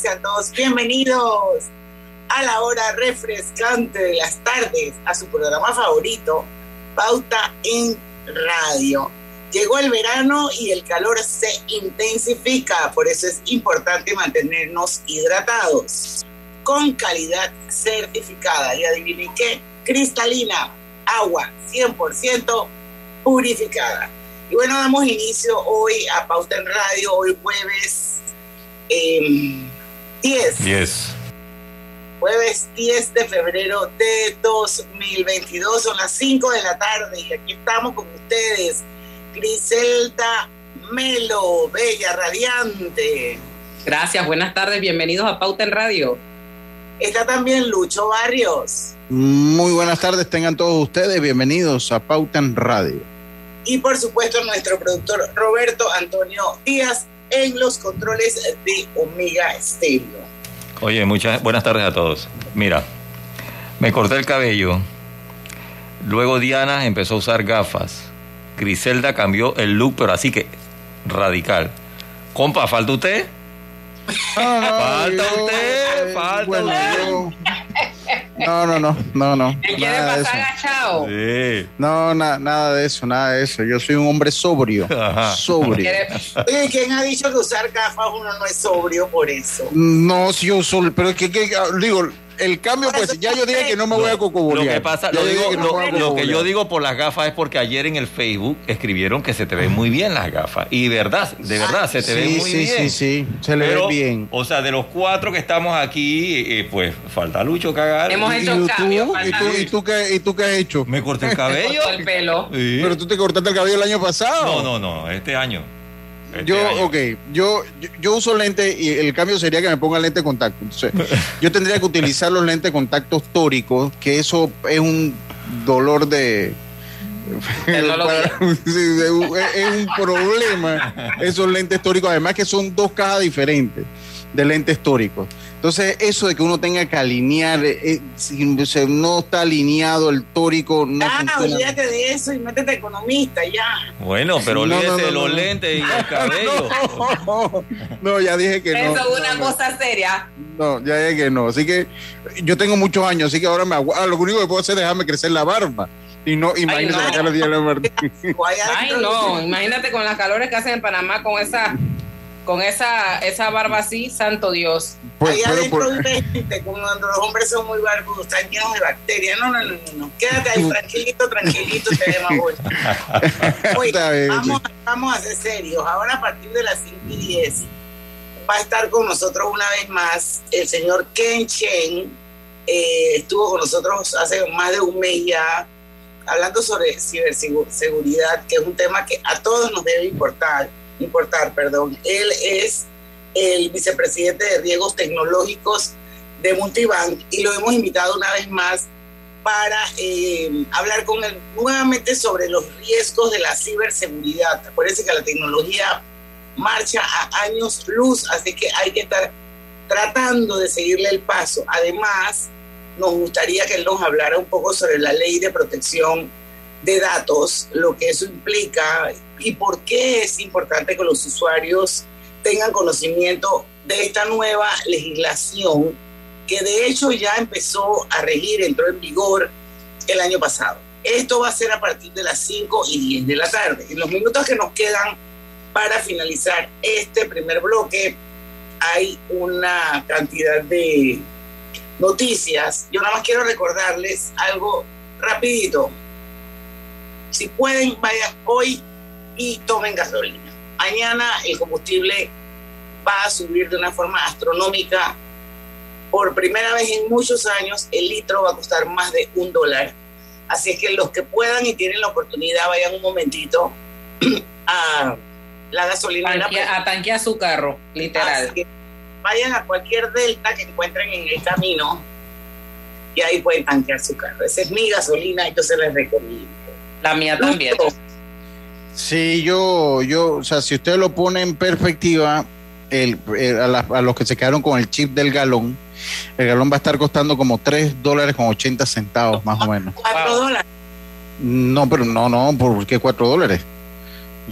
sean todos bienvenidos a la hora refrescante de las tardes, a su programa favorito, Pauta en Radio. Llegó el verano y el calor se intensifica, por eso es importante mantenernos hidratados con calidad certificada. Y adivinen qué, cristalina, agua 100% purificada. Y bueno, damos inicio hoy a Pauta en Radio, hoy jueves 10. 10. Jueves 10 de febrero de 2022, son las 5 de la tarde y aquí estamos con ustedes, Griselda Melo, bella, radiante. Gracias, buenas tardes, bienvenidos a Pauta en Radio. Está también Lucho Barrios. Muy buenas tardes, tengan todos ustedes, bienvenidos a Pauta en Radio. Y por supuesto nuestro productor Roberto Antonio Díaz en los controles de Omega Stereo. Oye, muchas buenas tardes a todos. Mira, me corté el cabello. Luego Diana empezó a usar gafas. Griselda cambió el look, pero así que radical. Compa, ¿falta usted? falta usted, falta usted. No, no, no, no, no. ¿Qué quiere pasar agachado? Sí. No, na, nada de eso, nada de eso. Yo soy un hombre sobrio. Ajá. Sobrio. Oye, ¿quién ha dicho que usar gafas uno no es sobrio por eso? No, si yo soy, pero es que, que- digo, el cambio, pues ya yo dije que no me voy a Lo cocobolear. que pasa, lo, digo- que no lo- lo yo digo por las gafas es porque ayer en el Facebook escribieron que se te ven muy bien las gafas. Y verdad, de verdad, se te ven Sí, muy sí, bien. sí, sí, se le Pero, ve bien. O sea, de los cuatro que estamos aquí, eh, pues falta Lucho cagar. Hemos ¿Y hecho tú, cambios, ¿Y tú, y tú qué, ¿Y tú qué has hecho? Me corté el cabello. El pelo. Sí. Pero tú te cortaste el cabello el año pasado. No, no, no, este año. Este Yo, año. ok, yo, yo, yo uso lente y el cambio sería que me ponga lente de contacto. Entonces, yo tendría que utilizar los lentes de contacto tóricos, que eso es un dolor de... Es, es un problema esos lentes tóricos, además que son dos cajas diferentes de lentes tóricos. Entonces, eso de que uno tenga que alinear, eh, si se- no está alineado el tórico, no ah, funciona. olvídate de eso y métete economista ya. Bueno, pero No, no, olvídese no, de los no. lentes y el cabello. No, no, ya dije que no. Eso es una No, no. cosa seria. No, ya dije que no. Así que yo tengo muchos años, así que ahora me agu- ah, lo único que puedo hacer es dejarme crecer la barba. Y no, no. sacarle Diana Martín. O allá Ay, no, imagínate con las calores que hacen en Panamá con esa con esa esa barba así, santo Dios. Pues, Allá adentro por- vive gente, como cuando los hombres son muy barbudos, están llenos de bacterias. No, no, no, no. Quédate ahí tranquilito, tranquilito, te bonito. Oye, bien, vamos, vamos a ser serios. Ahora a partir de las 5 y 10 va a estar con nosotros una vez más el señor Ken Chen. Eh, estuvo con nosotros hace más de un mes ya hablando sobre ciberseguridad, que es un tema que a todos nos debe importar. Importar perdón. Él es el vicepresidente de riesgos tecnológicos de Multibank y lo hemos invitado una vez más para eh, hablar con él nuevamente sobre los riesgos de la ciberseguridad. Acuérdense que la tecnología marcha a años luz, así que hay que estar tratando de seguirle el paso. Además, nos gustaría que él nos hablara un poco sobre la ley de protección de datos, lo que eso implica y por qué es importante que los usuarios tengan conocimiento de esta nueva legislación que de hecho ya empezó a regir, entró en vigor el año pasado. Esto va a ser a partir de las 5 y 10 de la tarde. En los minutos que nos quedan para finalizar este primer bloque, hay una cantidad de noticias. Yo nada más quiero recordarles algo rapidito. Si pueden, vayan hoy y tomen gasolina. Mañana el combustible va a subir de una forma astronómica. Por primera vez en muchos años, el litro va a costar más de un dólar. Así es que los que puedan y tienen la oportunidad, vayan un momentito a la gasolinera. Tanquea- a tanquear su carro, literal. Vayan a cualquier delta que encuentren en el camino y ahí pueden tanquear su carro. Esa es mi gasolina y yo se les recomiendo. La mía también. Sí, yo, yo, o sea, si usted lo pone en perspectiva, el, el- a, la- a los que se quedaron con el chip del galón, el galón va a estar costando como 3 dólares con 80 centavos, más o menos. Cuatro Wow. dólares. No, pero no, no, ¿por qué 4 dólares?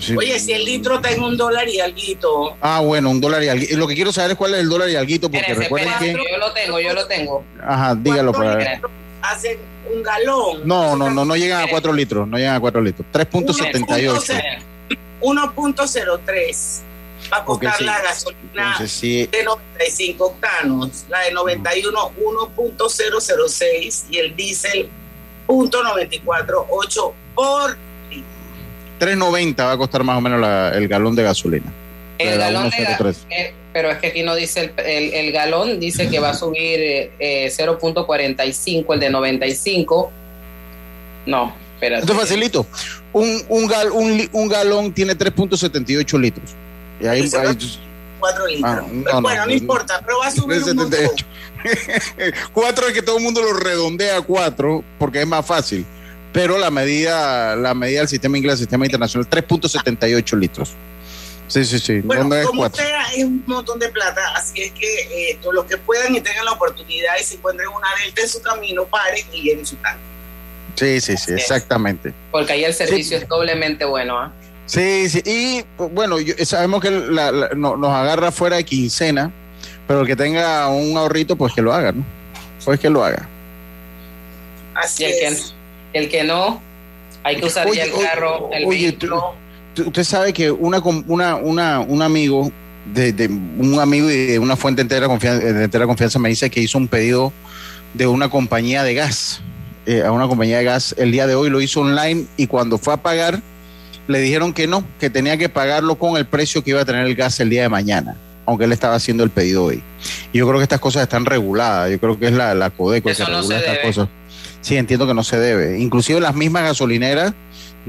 Sí. Oye, si el litro está en un dólar y alguito. Ah, bueno, un dólar y algo. Lo que quiero saber es cuál es el dólar y alguito, porque recuerden que. yo lo tengo, yo lo tengo. Ajá, dígalo ¿cuántos para ver. Hacen un galón. No, no, no, no llegan a 4 litros, no llegan a 4 litros. 3.78. 1.03 va a costar Ok, sí. la gasolina Entonces, sí, de 95 octanos, la de 91 1.006 y el diésel .948 por 3.90 va a costar más o menos la- el galón de gasolina. El La galón de 1.03. eh, pero es que aquí no dice el, el- el galón, dice que va a subir eh, eh, 0.45, el de 95. No, espérate. Esto es facilito. Un, un, gal- un, un galón tiene 3.78 litros. Y ahí, Eso ahí- 4 litros. Ah, no, Pero no, bueno, no, no. importa, pero va a subir un montón. 3.78. Cuatro es que todo el mundo lo redondea a cuatro porque es más fácil. Pero la medida, la medida del sistema inglés, el sistema internacional, 3.78 litros. Sí, sí, sí. Bueno, no es como cuatro. sea, es un montón de plata, así es que eh, todos los que puedan y tengan la oportunidad y se encuentren una delta en su camino, paren y llenen su tanque. Sí, sí, sí, exactamente. Porque ahí el servicio es doblemente bueno. ¿ah? Sí, sí. Y bueno, yo- sabemos que la- la- no- nos agarra fuera de quincena, pero el que tenga un ahorrito, pues que lo haga, ¿no? Pues que lo haga. Así Y el que, es. el que no, hay que usar Oye, ya el oye, carro, el oye, vehículo. Tú- Usted sabe que una, una, una, un amigo de, de- un amigo y de una fuente entera confianza, de entera confianza me dice que hizo un pedido de una compañía de gas eh, a una compañía de gas el día de hoy lo hizo online y cuando fue a pagar le dijeron que no, que tenía que pagarlo con el precio que iba a tener el gas el día de mañana, aunque él estaba haciendo el pedido hoy. Y yo creo que estas cosas están reguladas, yo creo que es la, la Codeco Eso que no regula estas debe. cosas. Sí, entiendo que no se debe. Inclusive las mismas gasolineras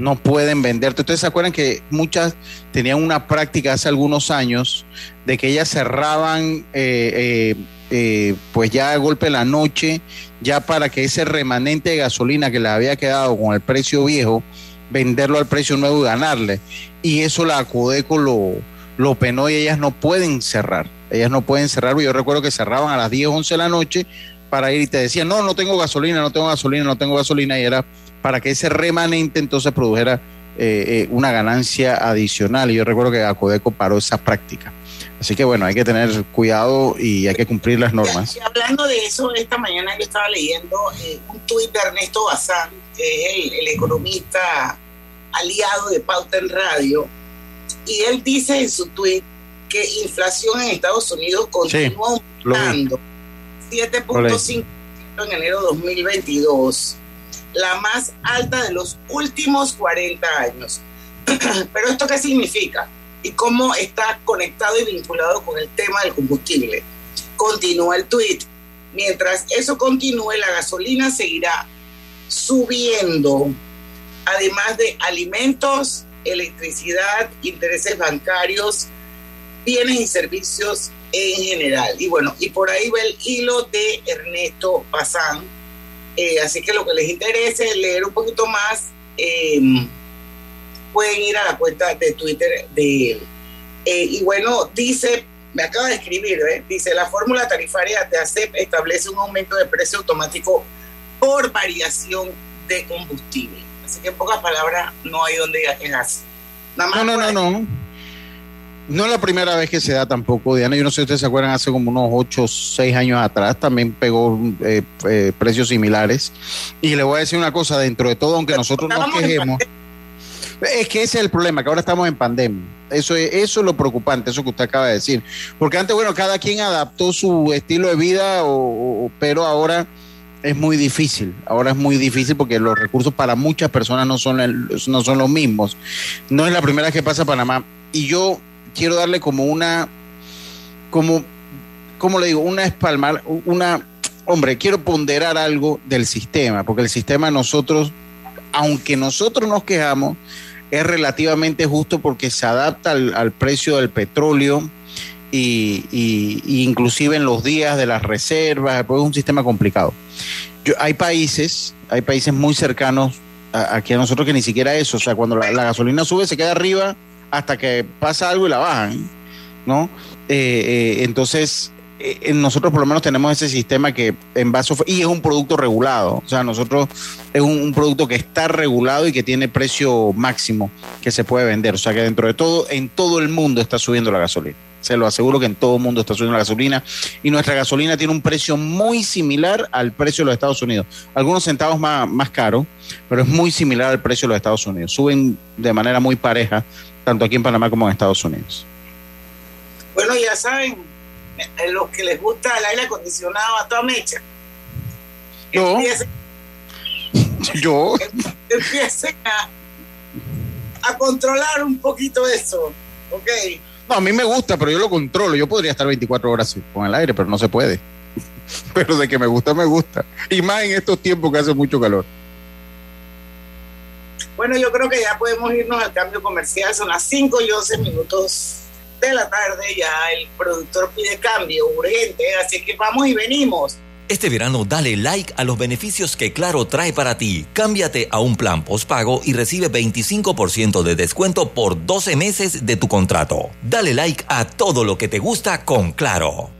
no pueden venderte. Ustedes se acuerdan que muchas tenían una práctica hace algunos años de que ellas cerraban eh, eh, eh, pues ya a golpe de la noche, ya para que ese remanente de gasolina que les había quedado con el precio viejo, venderlo al precio nuevo y ganarle. Y eso la Codeco lo, lo penó y ellas no pueden cerrar. Ellas no pueden cerrar. Yo recuerdo que cerraban a las 10, 11 de la noche para ir y te decían, no, no tengo gasolina, no tengo gasolina, no tengo gasolina. Y era para que ese remanente entonces produjera eh, eh, una ganancia adicional. Y yo recuerdo que Acodeco paró esa práctica. Así que bueno, hay que tener cuidado y hay que cumplir las normas. Y hablando de eso, esta mañana yo estaba leyendo eh, un tuit de Ernesto Bazán, que es el, el economista aliado de Pauta en Radio, y él dice en su tuit que inflación en Estados Unidos continúa aumentando 7.5% en enero de 2022, la más alta de los últimos 40 años. Pero esto qué significa? Y cómo está conectado y vinculado con el tema del combustible. Continúa el tuit. Mientras eso continúe, la gasolina seguirá subiendo, además de alimentos, electricidad, intereses bancarios, bienes y servicios en general. Y bueno, y por ahí va el hilo de Ernesto Bazán. Eh, así que lo que les interese leer un poquito más, eh, pueden ir a la cuenta de Twitter de él. Eh, y bueno, dice, me acaba de escribir, ¿eh? dice, la fórmula tarifaria de ACEP establece un aumento de precio automático por variación de combustible. Así que en pocas palabras, no hay donde quejarse. Nada más No, no, no, no. No es la primera vez que se da tampoco, Diana. Yo no sé si ustedes se acuerdan, hace como unos 8 o 6 años atrás también pegó eh, eh, precios similares. Y le voy a decir una cosa, dentro de todo, aunque nosotros nos quejemos, es que ese es el problema, que ahora estamos en pandemia. Eso es, eso es lo preocupante, eso que usted acaba de decir. Porque antes, bueno, cada quien adaptó su estilo de vida, o- o- pero ahora es muy difícil. Ahora es muy difícil porque los recursos para muchas personas no son, el- no son los mismos. No es la primera vez que pasa Panamá. Y yo quiero darle como una, como, ¿cómo le digo? Una espalmar, una, hombre, quiero ponderar algo del sistema, porque el sistema nosotros, aunque nosotros nos quejamos, es relativamente justo porque se adapta al, al precio del petróleo y, y- inclusive en los días de las reservas, pues es un sistema complicado. Yo- hay países, hay países muy cercanos a- aquí a nosotros que ni siquiera eso, o sea, cuando la gasolina sube se queda arriba hasta que pasa algo y la bajan, ¿no? Eh, eh, entonces, eh, nosotros por lo menos tenemos ese sistema que en vaso y es un producto regulado, o sea, nosotros es un, producto que está regulado y que tiene precio máximo que se puede vender, o sea que dentro de todo, en todo el mundo está subiendo la gasolina. Se lo aseguro que en todo el mundo está subiendo la gasolina y nuestra gasolina tiene un precio muy similar al precio de los Estados Unidos. Algunos centavos más, más caro, pero es muy similar al precio de los Estados Unidos. Suben de manera muy pareja, tanto aquí en Panamá como en Estados Unidos. Bueno, ya saben, eh, los que les gusta el aire acondicionado a toda mecha. Yo. yo. Empiecen a, a controlar un poquito eso. ¿Ok? A mí me gusta, pero yo lo controlo. Yo podría estar 24 horas con el aire, pero no se puede. pero de que me gusta, me gusta. Y más en estos tiempos que hace mucho calor. Bueno, yo creo que ya podemos irnos al cambio comercial. Son las 5 y 11 minutos de la tarde. Ya el productor pide cambio urgente. Así que vamos y venimos. Este verano dale like a los beneficios que Claro trae para ti. Cámbiate a un plan postpago y recibe 25% de descuento por 12 meses de tu contrato. Dale like a todo lo que te gusta con Claro.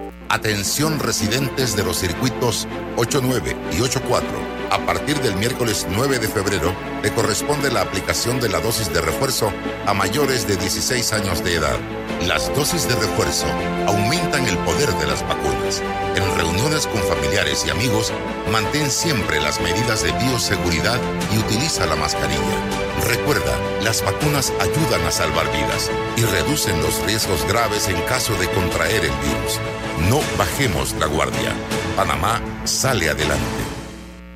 Atención residentes de los circuitos 89 y 84 a partir del miércoles 9 de febrero le corresponde la aplicación de la dosis de refuerzo a mayores de 16 años de edad. Las dosis de refuerzo aumentan el poder de las vacunas. En reuniones con familiares y amigos, mantén siempre las medidas de bioseguridad y utiliza la mascarilla. Recuerda, las vacunas ayudan a salvar vidas y reducen los riesgos graves en caso de contraer el virus. No bajemos la guardia. Panamá sale adelante.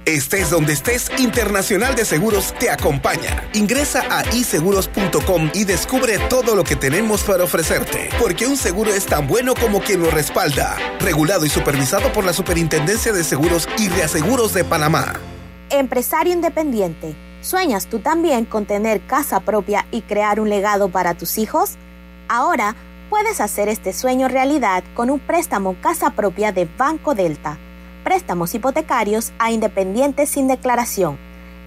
Estés donde estés, Internacional de Seguros te acompaña. Ingresa a iseguros.com y descubre todo lo que tenemos para ofrecerte, porque un seguro es tan bueno como quien lo respalda. Regulado y supervisado por la Superintendencia de Seguros y Reaseguros de Panamá. Empresario independiente, ¿sueñas tú también con tener casa propia y crear un legado para tus hijos? Ahora puedes hacer este sueño realidad con un préstamo casa propia de Banco Delta préstamos hipotecarios a independientes sin declaración,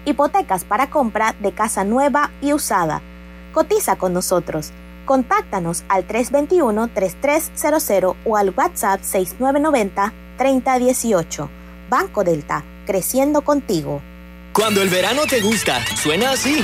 hipotecas para compra de casa nueva y usada. Cotiza con nosotros. Contáctanos al 321-3300 o al WhatsApp 6990-3018. Banco Delta, creciendo contigo. Cuando el verano te gusta, suena así.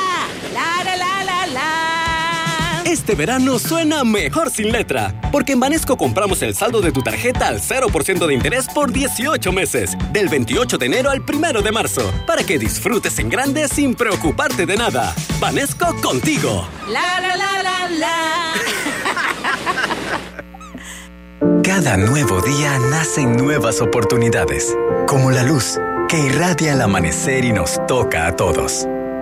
Este verano suena mejor sin letra, porque en Banesco compramos el saldo de tu tarjeta al 0% de interés por 18 meses, del 28 de enero al 1 de marzo, para que disfrutes en grande sin preocuparte de nada. Banesco contigo. La la la la la. Cada nuevo día nacen nuevas oportunidades, como la luz que irradia el amanecer y nos toca a todos.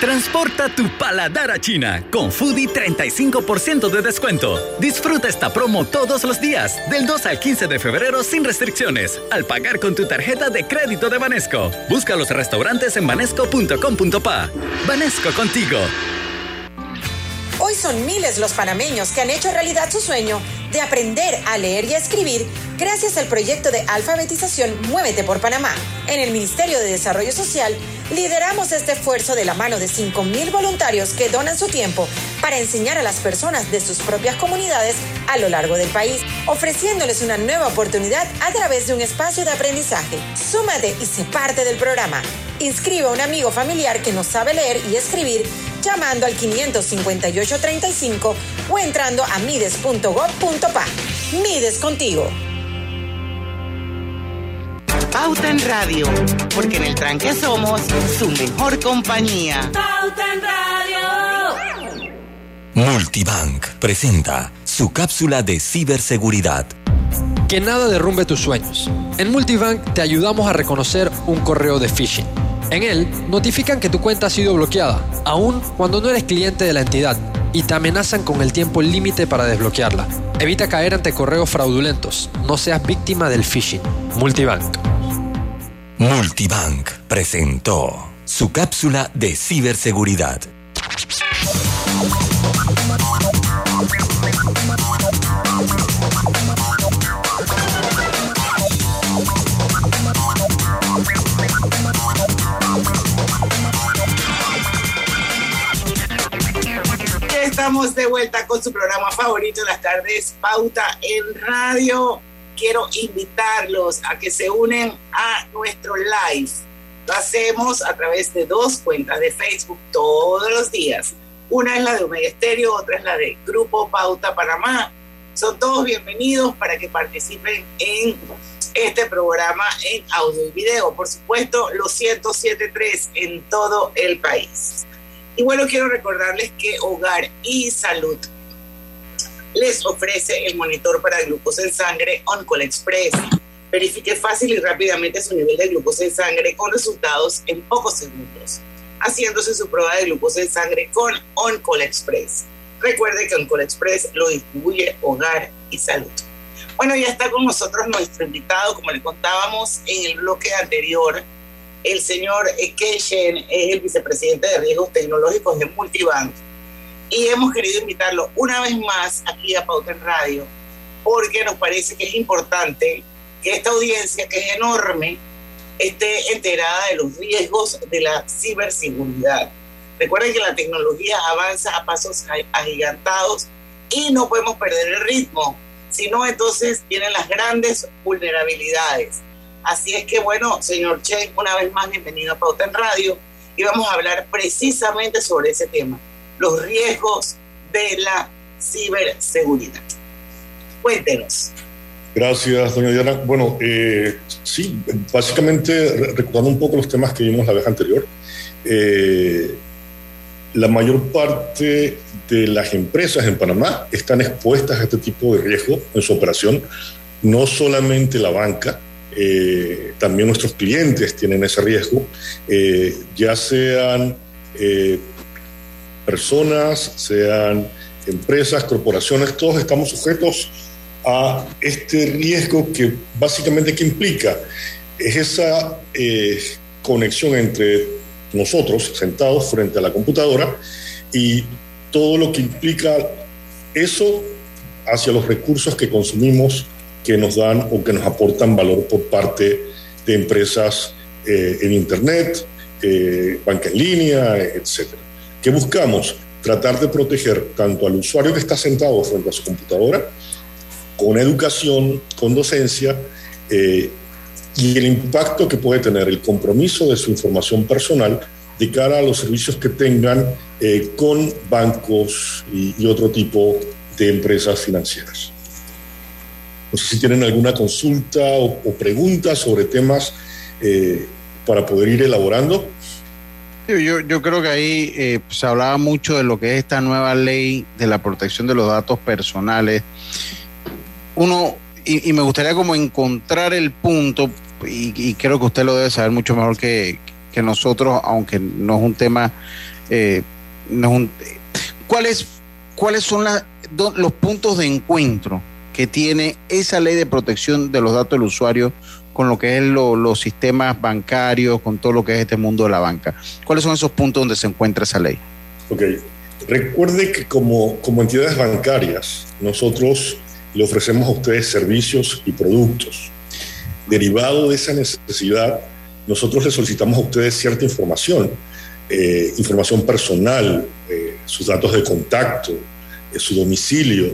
Transporta tu paladar a China con Foodie 35% de descuento. Disfruta esta promo todos los días, del 2 al 15 de febrero sin restricciones, al pagar con tu tarjeta de crédito de Banesco. Busca los restaurantes en banesco.com.pa. Banesco contigo. Hoy son miles los panameños que han hecho realidad su sueño de aprender a leer y a escribir gracias al proyecto de alfabetización Muévete por Panamá. En el Ministerio de Desarrollo Social lideramos este esfuerzo de la mano de 5.000 voluntarios que donan su tiempo para enseñar a las personas de sus propias comunidades a lo largo del país, ofreciéndoles una nueva oportunidad a través de un espacio de aprendizaje. Súmate y sé parte del programa. Inscribe a un amigo familiar que no sabe leer y escribir llamando al 55835 o entrando a mides.gov.pa. Mides contigo. Pauta en Radio, porque en el tranque somos su mejor compañía. Pauta en Radio. Multibank presenta su cápsula de ciberseguridad. Que nada derrumbe tus sueños. En Multibank te ayudamos a reconocer un correo de phishing. En él notifican que tu cuenta ha sido bloqueada, aun cuando no eres cliente de la entidad, y te amenazan con el tiempo límite para desbloquearla. Evita caer ante correos fraudulentos. No seas víctima del phishing. Multibank. Multibank presentó su cápsula de ciberseguridad. Estamos de vuelta con su programa favorito las tardes, Pauta en Radio. Quiero invitarlos a que se unen a nuestro live. Lo hacemos a través de dos cuentas de Facebook todos los días. Una es la de Omega Estéreo, otra es la de Grupo Pauta Panamá. Son todos bienvenidos para que participen en este programa en audio y video. Por supuesto, los 107.3 en todo el país. Y bueno, quiero recordarles que Hogar y Salud les ofrece el monitor para glucosa en sangre OnCall Express. Verifique fácil y rápidamente su nivel de glucosa en sangre con resultados en pocos segundos, haciéndose su prueba de glucosa en sangre con OnCall Express. Recuerde que OnCall Express lo distribuye Hogar y Salud. Bueno, ya está con nosotros nuestro invitado, como le contábamos en el bloque anterior, el señor Ken Shen es el vicepresidente de riesgos tecnológicos de Multibank y hemos querido invitarlo una vez más aquí a Pauta en Radio porque nos parece que es importante que esta audiencia, que es enorme, esté enterada de los riesgos de la ciberseguridad. Recuerden que la tecnología avanza a pasos agigantados y no podemos perder el ritmo, si no entonces vienen las grandes vulnerabilidades. Así es que bueno, señor Chen, una vez más bienvenido a Pauta en Radio y vamos a hablar precisamente sobre ese tema, los riesgos de la ciberseguridad. Cuéntenos. Gracias, doña Diana. Bueno, eh, sí, básicamente re- recordando un poco los temas que vimos la vez anterior, eh, la mayor parte de las empresas en Panamá están expuestas a este tipo de riesgo en su operación, no solamente la banca, eh, también nuestros clientes tienen ese riesgo, eh, ya sean eh, personas, sean empresas, corporaciones, todos estamos sujetos a este riesgo que básicamente que implica es esa conexión entre nosotros sentados frente a la computadora y todo lo que implica eso hacia los recursos que consumimos que nos dan o que nos aportan valor por parte de empresas eh, en Internet, eh, banca en línea, etc. ¿Qué buscamos? Tratar de proteger tanto al usuario que está sentado frente a su computadora, con educación, con docencia, eh, y el impacto que puede tener el compromiso de su información personal de cara a los servicios que tengan eh, con bancos y, y otro tipo de empresas financieras. No sé si tienen alguna consulta o, o pregunta sobre temas eh, para poder ir elaborando. Yo, yo, creo que ahí eh, se hablaba mucho de lo que es esta nueva ley de la protección de los datos personales. Uno, y, me gustaría como encontrar el punto, y, creo que usted lo debe saber mucho mejor que, que nosotros, aunque no es un tema eh, no un- ¿cuáles, ¿cuáles son las- do- los puntos de encuentro que tiene esa ley de protección de los datos del usuario con lo que es lo- los sistemas bancarios, con todo lo que es este mundo de la banca? ¿Cuáles son esos puntos donde se encuentra esa ley? Ok. Recuerde que como, como entidades bancarias, nosotros le ofrecemos a ustedes servicios y productos. Derivado de esa necesidad, nosotros les solicitamos a ustedes cierta información, eh, información personal, eh, sus datos de contacto, eh, su domicilio,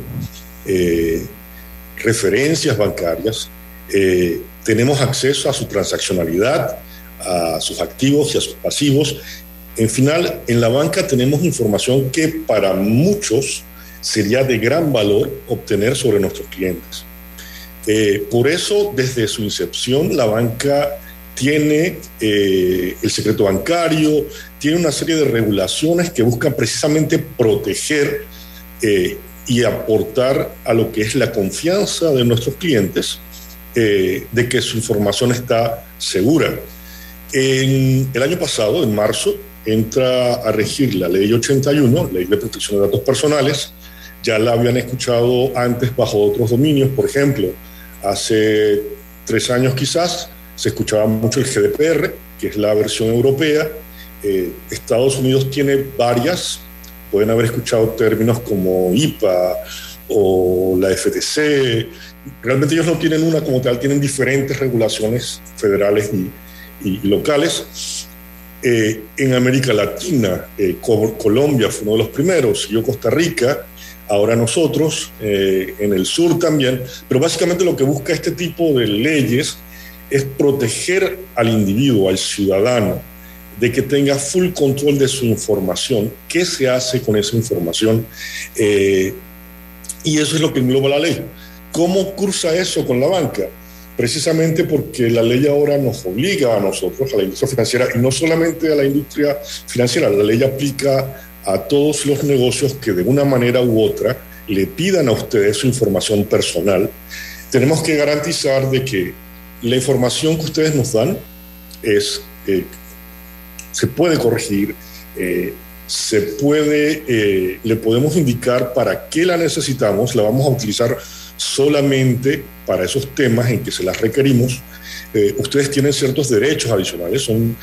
referencias bancarias. Eh, tenemos acceso a su transaccionalidad, a sus activos y a sus pasivos en final, en la banca tenemos información que para muchos sería de gran valor obtener sobre nuestros clientes. Eh, por eso, desde su incepción, la banca tiene eh, el secreto bancario, tiene una serie de regulaciones que buscan precisamente proteger eh, y aportar a lo que es la confianza de nuestros clientes eh, de que su información está segura. En el año pasado, en marzo, entra a regir la ley 81, ley de protección de datos personales. Ya la habían escuchado antes bajo otros dominios, por ejemplo, hace tres años quizás se escuchaba mucho el GDPR, que es la versión europea. Eh, Estados Unidos tiene varias, pueden haber escuchado términos como IPA o la FTC. Realmente ellos no tienen una como tal, tienen diferentes regulaciones federales y, locales. Eh, en América Latina, eh, Co- Colombia fue uno de los primeros, siguió Costa Rica, ahora nosotros, eh, en el sur también, pero básicamente lo que busca este tipo de leyes es proteger al individuo, al ciudadano, de que tenga full control de su información, qué se hace con esa información, eh, y eso es lo que engloba la ley. ¿Cómo cruza eso con la banca? precisamente porque la ley ahora nos obliga a nosotros, a la industria financiera, y no solamente a la industria financiera, la ley aplica a todos los negocios que de una manera u otra le pidan a ustedes su información personal. Tenemos que garantizar de que la información que ustedes nos dan es, eh, se puede corregir, eh, se puede, eh, le podemos indicar para qué la necesitamos, la vamos a utilizar solamente para esos temas en que se las requerimos. Eh, ustedes tienen ciertos derechos adicionales, son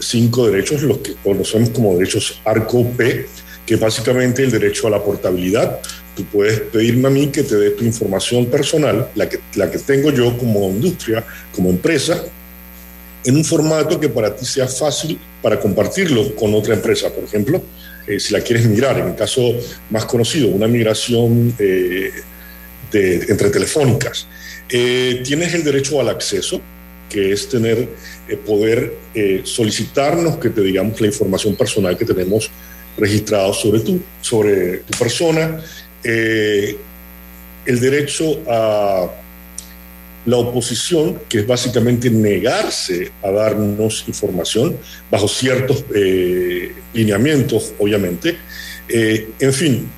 cinco derechos, los que conocemos como derechos ARCO-P, que básicamente el derecho a la portabilidad. Tú puedes pedirme a mí que te dé tu información personal, la que, la que tengo yo como industria, como empresa, en un formato que para ti sea fácil para compartirlo con otra empresa, por ejemplo, eh, si la quieres migrar, en el caso más conocido, una migración eh, entre telefónicas. Eh, tienes el derecho al acceso, que es tener, poder solicitarnos que te digamos la información personal que tenemos registrado sobre tú, sobre tu persona, el derecho a la oposición, que es básicamente negarse a darnos información bajo ciertos eh, lineamientos, obviamente. Eh, en fin,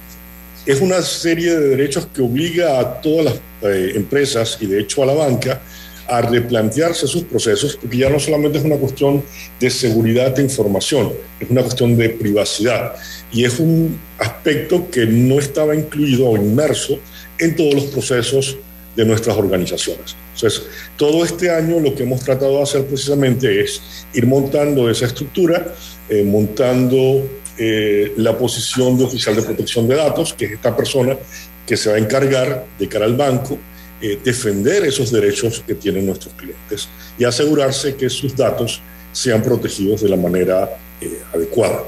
es una serie de derechos que obliga a todas las eh, empresas y de hecho a la banca a replantearse sus procesos, porque ya no solamente es una cuestión de seguridad de información, es una cuestión de privacidad y es un aspecto que no estaba incluido o inmerso en todos los procesos de nuestras organizaciones. Entonces, todo este año lo que hemos tratado de hacer precisamente es ir montando esa estructura, eh, montando eh, la posición de oficial de protección de datos, que es esta persona que se va a encargar de cara al banco, eh, defender esos derechos que tienen nuestros clientes y asegurarse que sus datos sean protegidos de la manera eh, adecuada.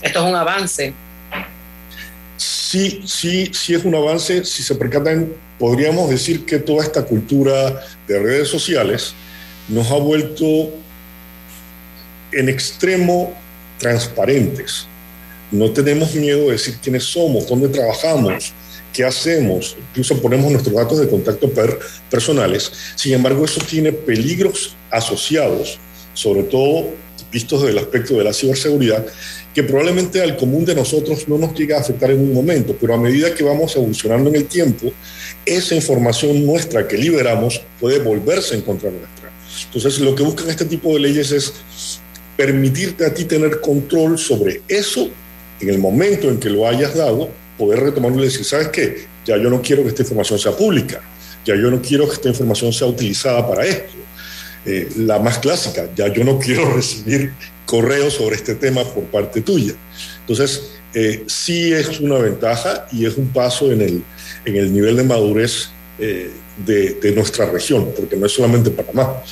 Esto es un avance. Sí, sí, sí es un avance. Si se percatan, podríamos decir que toda esta cultura de redes sociales nos ha vuelto en extremo transparentes. No tenemos miedo de decir quiénes somos, dónde trabajamos, qué hacemos, incluso ponemos nuestros datos de contacto per- personales. Sin embargo, eso tiene peligros asociados, sobre todo vistos desde el aspecto de la ciberseguridad, que probablemente al común de nosotros no nos llega a afectar en un momento, pero a medida que vamos evolucionando en el tiempo, esa información nuestra que liberamos puede volverse en contra nuestra. Entonces, lo que buscan este tipo de leyes es permitirte a ti tener control sobre eso en el momento en que lo hayas dado, poder retomarlo y decir, ¿sabes qué? Ya yo no quiero que esta información sea pública, ya yo no quiero que esta información sea utilizada para esto. Eh, la más clásica, ya yo no quiero recibir correos sobre este tema por parte tuya. Entonces, eh, sí es una ventaja y es un paso en el, en el nivel de madurez eh, de, de, nuestra región, porque no es solamente Panamá,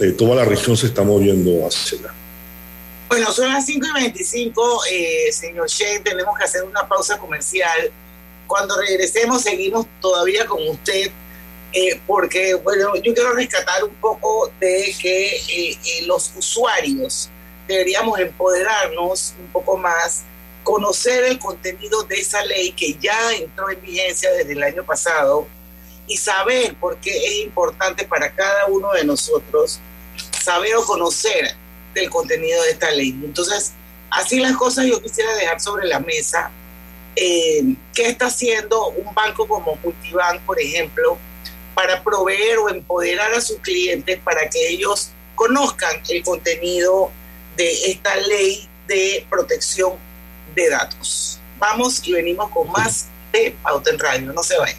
eh, toda la región se está moviendo hacia allá. Bueno, son las 5 y 25, eh, señor Shea, tenemos que hacer una pausa comercial. Cuando regresemos seguimos todavía con usted, eh, porque, bueno, yo quiero rescatar un poco de que eh, eh, los usuarios deberíamos empoderarnos un poco más, conocer el contenido de esa ley que ya entró en vigencia desde el año pasado y saber por qué es importante para cada uno de nosotros saber o conocer del contenido de esta ley. Entonces, así las cosas yo quisiera dejar sobre la mesa eh, qué está haciendo un banco como Multibank, por ejemplo, para proveer o empoderar a sus clientes para que ellos conozcan el contenido de esta ley de protección de datos. Vamos y venimos con más de Pauta en Radio. No se vayan.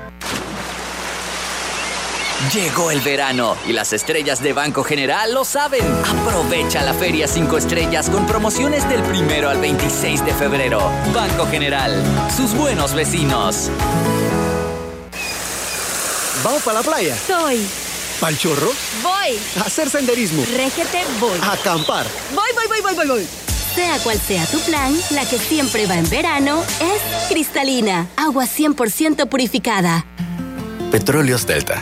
Llegó el verano y las estrellas de Banco General lo saben. Aprovecha la Feria 5 Estrellas con promociones del primero al 26 de febrero. Banco General, sus buenos vecinos. ¿Vamos para la playa? Soy. ¿Pal chorro? Voy. A hacer senderismo. Régete, voy. A acampar. Voy, voy, voy, voy, voy, voy. Sea cual sea tu plan, la que siempre va en verano es cristalina, agua 100% purificada. Petróleos Delta.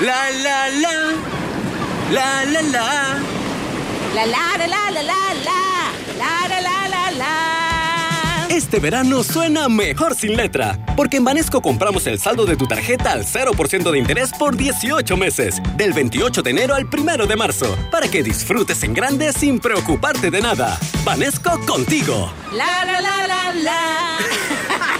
La la la. La la la. La la la la la la la. La la la la la. Este verano suena mejor sin letra, porque en Banesco compramos el saldo de tu tarjeta al 0% de interés por 18 meses, del 28 de enero al 1 de marzo, para que disfrutes en grande sin preocuparte de nada. Banesco contigo. La la la la la.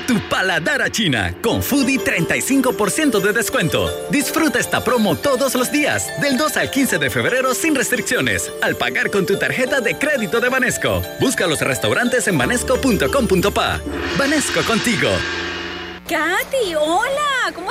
Tu paladar a China con Foodie 35% de descuento. Disfruta esta promo todos los días, del 2 al 15 de febrero sin restricciones, al pagar con tu tarjeta de crédito de Banesco. Busca los restaurantes en banesco.com.pa. Banesco contigo. Katy, hola, ¿cómo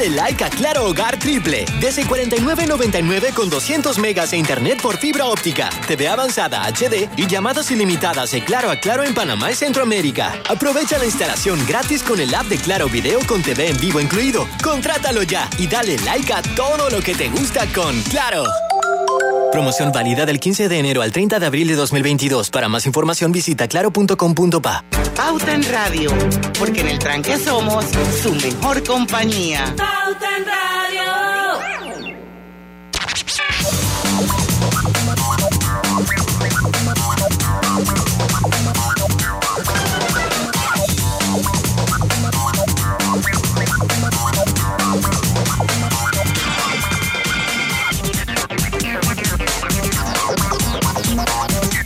Dale like a Claro Hogar Triple. Desde 49.99 con 200 megas de internet por fibra óptica, TV avanzada HD y llamadas ilimitadas de Claro a Claro en Panamá y Centroamérica. Aprovecha la instalación gratis con el app de Claro Video con TV en vivo incluido. Contrátalo ya y dale like a todo lo que te gusta con Claro. Promoción válida del 15 de enero al 30 de abril de 2022. Para más información visita claro.com.pa. Pauta en Radio, porque en el tranque somos su mejor compañía. Pauta en Radio.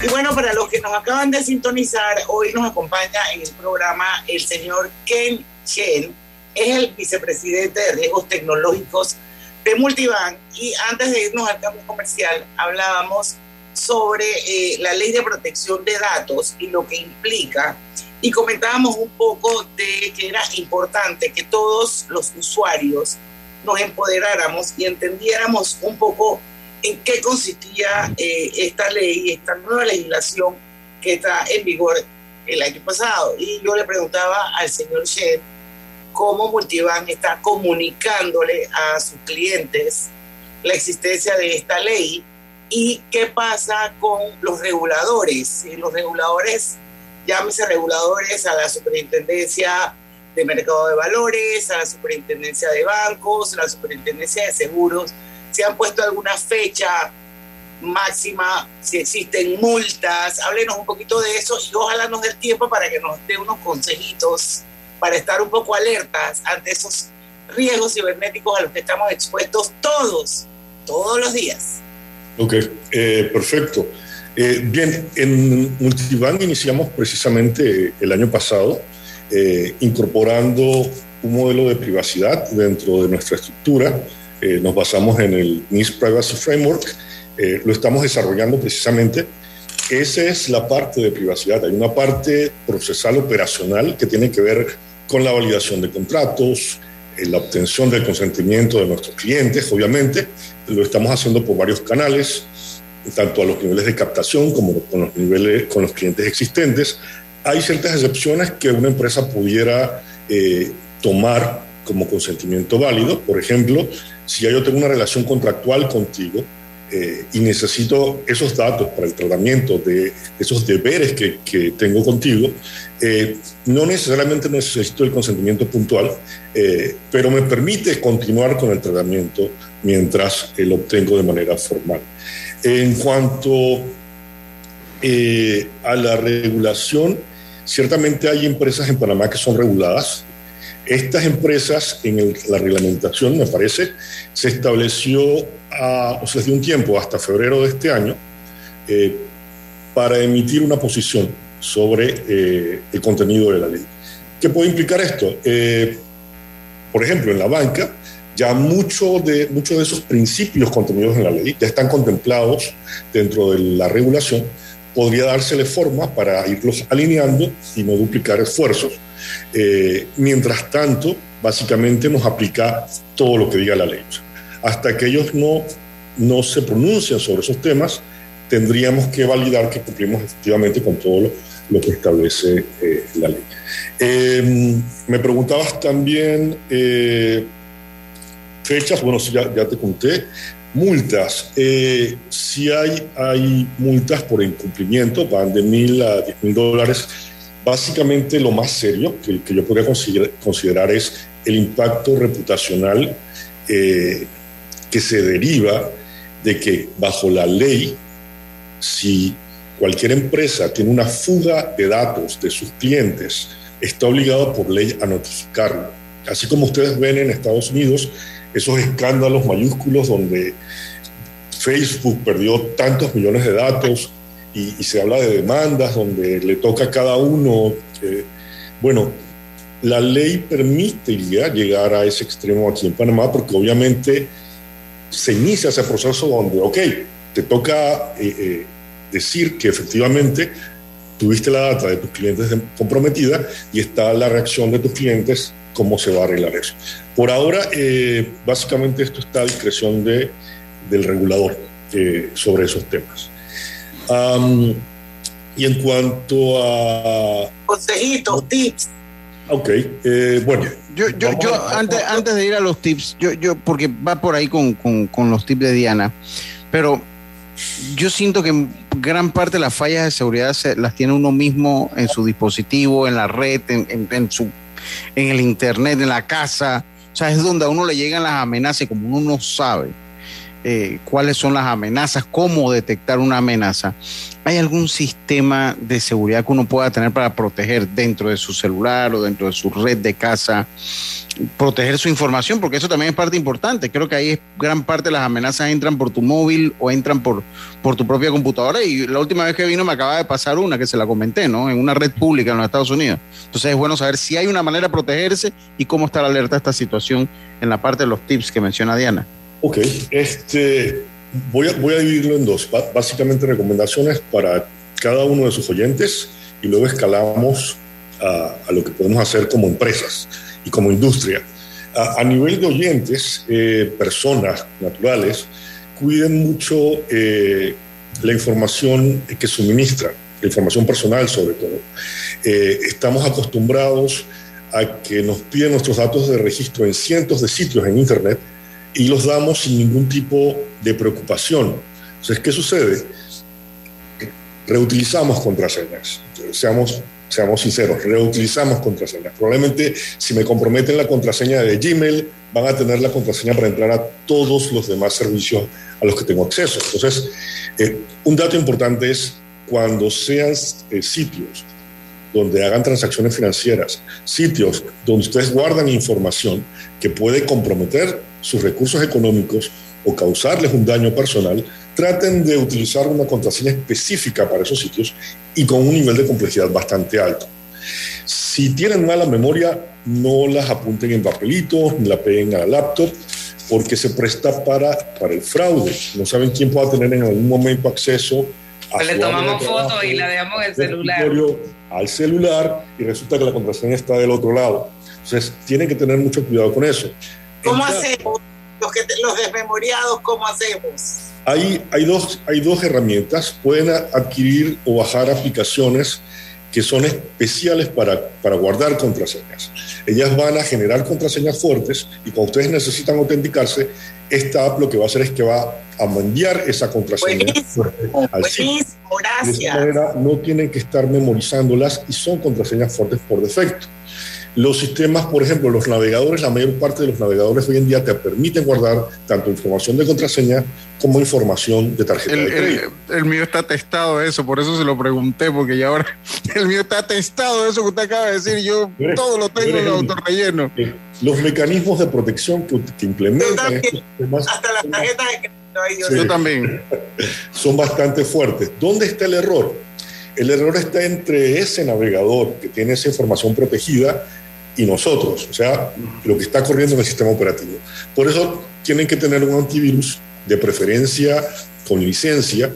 Y bueno, para los que nos acaban de sintonizar, hoy nos acompaña en el programa el señor Ken Chen, es el vicepresidente de riesgos tecnológicos de Multibank. Y antes de irnos al cambio comercial, hablábamos sobre eh, la ley de protección de datos y lo que implica. Y comentábamos un poco de que era importante que todos los usuarios nos empoderáramos y entendiéramos un poco en qué consistía eh, esta ley, esta nueva legislación que está en vigor el año pasado. Y yo le preguntaba al señor Shed cómo Multibank está comunicándole a sus clientes la existencia de esta ley y qué pasa con los reguladores. Los reguladores, llámese reguladores a la superintendencia de mercado de valores, a la superintendencia de bancos, a la superintendencia de seguros, si han puesto alguna fecha máxima, si existen multas, háblenos un poquito de eso y ojalá nos dé tiempo para que nos dé unos consejitos para estar un poco alertas ante esos riesgos cibernéticos a los que estamos expuestos todos, todos los días. Ok, eh, perfecto. Eh, bien, en Multibank iniciamos precisamente el año pasado eh, incorporando un modelo de privacidad dentro de nuestra estructura. Eh, nos basamos en el NIST Privacy Framework. Eh, lo estamos desarrollando precisamente. Esa es la parte de privacidad. Hay una parte procesal operacional que tiene que ver con la validación de contratos, eh, la obtención del consentimiento de nuestros clientes, obviamente. Lo estamos haciendo por varios canales, tanto a los niveles de captación como con los, niveles, con los clientes existentes. Hay ciertas excepciones que una empresa pudiera eh, tomar como consentimiento válido. Por ejemplo, si ya yo tengo una relación contractual contigo eh, y necesito esos datos para el tratamiento de esos deberes que, tengo contigo, eh, no necesariamente necesito el consentimiento puntual, eh, pero me permite continuar con el tratamiento mientras lo obtengo de manera formal. En cuanto a la regulación, ciertamente hay empresas en Panamá que son reguladas. Estas empresas, en la reglamentación, me parece, se estableció a, o sea, desde un tiempo, hasta febrero de este año, eh, para emitir una posición sobre eh, el contenido de la ley. ¿Qué puede implicar esto? Eh, por ejemplo, en la banca, ya muchos de, muchos de esos principios contenidos en la ley ya están contemplados dentro de la regulación. Podría dársele forma para irlos alineando y no duplicar esfuerzos. Eh, mientras tanto, básicamente nos aplica todo lo que diga la ley. Hasta que ellos no, no se pronuncian sobre esos temas, tendríamos que validar que cumplimos efectivamente con todo lo, que establece eh, la ley. Eh, me preguntabas también eh, fechas, bueno, ya, ya te conté. Multas, eh, si hay, hay multas por incumplimiento, van de mil a diez mil dólares. Básicamente lo más serio que, que yo podría considerar, considerar es el impacto reputacional eh, que se deriva de que bajo la ley, si cualquier empresa tiene una fuga de datos de sus clientes, está obligado por ley a notificarlo. Así como ustedes ven en Estados Unidos esos escándalos mayúsculos donde Facebook perdió tantos millones de datos y, se habla de demandas donde le toca a cada uno. eh, bueno, la ley permitiría llegar a ese extremo aquí en Panamá porque obviamente se inicia ese proceso donde, ok, te toca eh, eh, decir que efectivamente tuviste la data de tus clientes comprometida y está la reacción de tus clientes, cómo se va a arreglar eso. Por ahora, eh, básicamente esto está a discreción de, del regulador eh, sobre esos temas. Y en cuanto a... Consejitos, tips. Ok, eh, bueno. Yo, yo, yo a- antes, antes de ir a los tips, yo, yo, porque va por ahí con, con- con los tips de Diana, pero yo siento que gran parte de las fallas de seguridad se, las tiene uno mismo en su dispositivo, en la red, en, en- en su, en el internet, en la casa. O sea, es donde a uno le llegan las amenazas y como uno no sabe eh, cuáles son las amenazas, cómo detectar una amenaza. ¿Hay algún sistema de seguridad que uno pueda tener para proteger dentro de su celular o dentro de su red de casa, proteger su información? Porque eso también es parte importante. Creo que ahí es gran parte de las amenazas entran por tu móvil o entran por, por tu propia computadora. Y la última vez que vino me acaba de pasar una que se la comenté, ¿no? En una red pública en los Estados Unidos. Entonces es bueno saber si hay una manera de protegerse y cómo estar alerta a esta situación en la parte de los tips que menciona Diana. Ok, este, voy, a, voy a dividirlo en dos. Básicamente recomendaciones para cada uno de sus oyentes y luego escalamos a, a lo que podemos hacer como empresas y como industria. A, a nivel de oyentes, eh, personas naturales, cuiden mucho eh, la información que suministran, la información personal sobre todo. Eh, estamos acostumbrados a que nos piden nuestros datos de registro en cientos de sitios en Internet y los damos sin ningún tipo de preocupación. Entonces, ¿qué sucede? Reutilizamos contraseñas, seamos, seamos sinceros, reutilizamos contraseñas. Probablemente si me comprometen la contraseña de Gmail, van a tener la contraseña para entrar a todos los demás servicios a los que tengo acceso. Entonces, eh, un dato importante es cuando sean eh, sitios donde hagan transacciones financieras, sitios donde ustedes guardan información que puede comprometer sus recursos económicos o causarles un daño personal, traten de utilizar una contraseña específica para esos sitios y con un nivel de complejidad bastante alto. Si tienen mala memoria, no las apunten en papelitos, ni la peguen a la laptop, porque se presta para, para el fraude. No saben quién pueda tener en algún momento acceso a Pues le su de tomamos fotos y la dejamos en el celular. Al celular y resulta que la contraseña está del otro lado. Entonces, tienen que tener mucho cuidado con eso. ¿Cómo hacemos? Los, que, los desmemoriados, ¿cómo hacemos? Hay, hay, dos, hay dos herramientas. Pueden adquirir o bajar aplicaciones que son especiales para, para guardar contraseñas. Ellas van a generar contraseñas fuertes y cuando ustedes necesitan autenticarse, esta app lo que va a hacer es que va a enviar esa contraseña sitio. Buenísimo, De gracias. manera no tienen que estar memorizándolas y son contraseñas fuertes por defecto. Los sistemas, por ejemplo, los navegadores, la mayor parte de los navegadores hoy en día te permiten guardar tanto información de contraseña como información de tarjeta El, de crédito. el- el mío está testado de eso, por eso se lo pregunté, porque ya ahora el mío está testado de eso que usted acaba de decir. Yo todo lo tengo en el autorrelleno. Los mecanismos de protección que, que implementan estos sistemas Hasta las tarjetas de crédito. Sí. Yo también. son bastante fuertes. ¿Dónde está el error? El error está entre ese navegador que tiene esa información protegida y nosotros, o sea, lo que está corriendo en el sistema operativo. Por eso tienen que tener un antivirus de preferencia con licencia.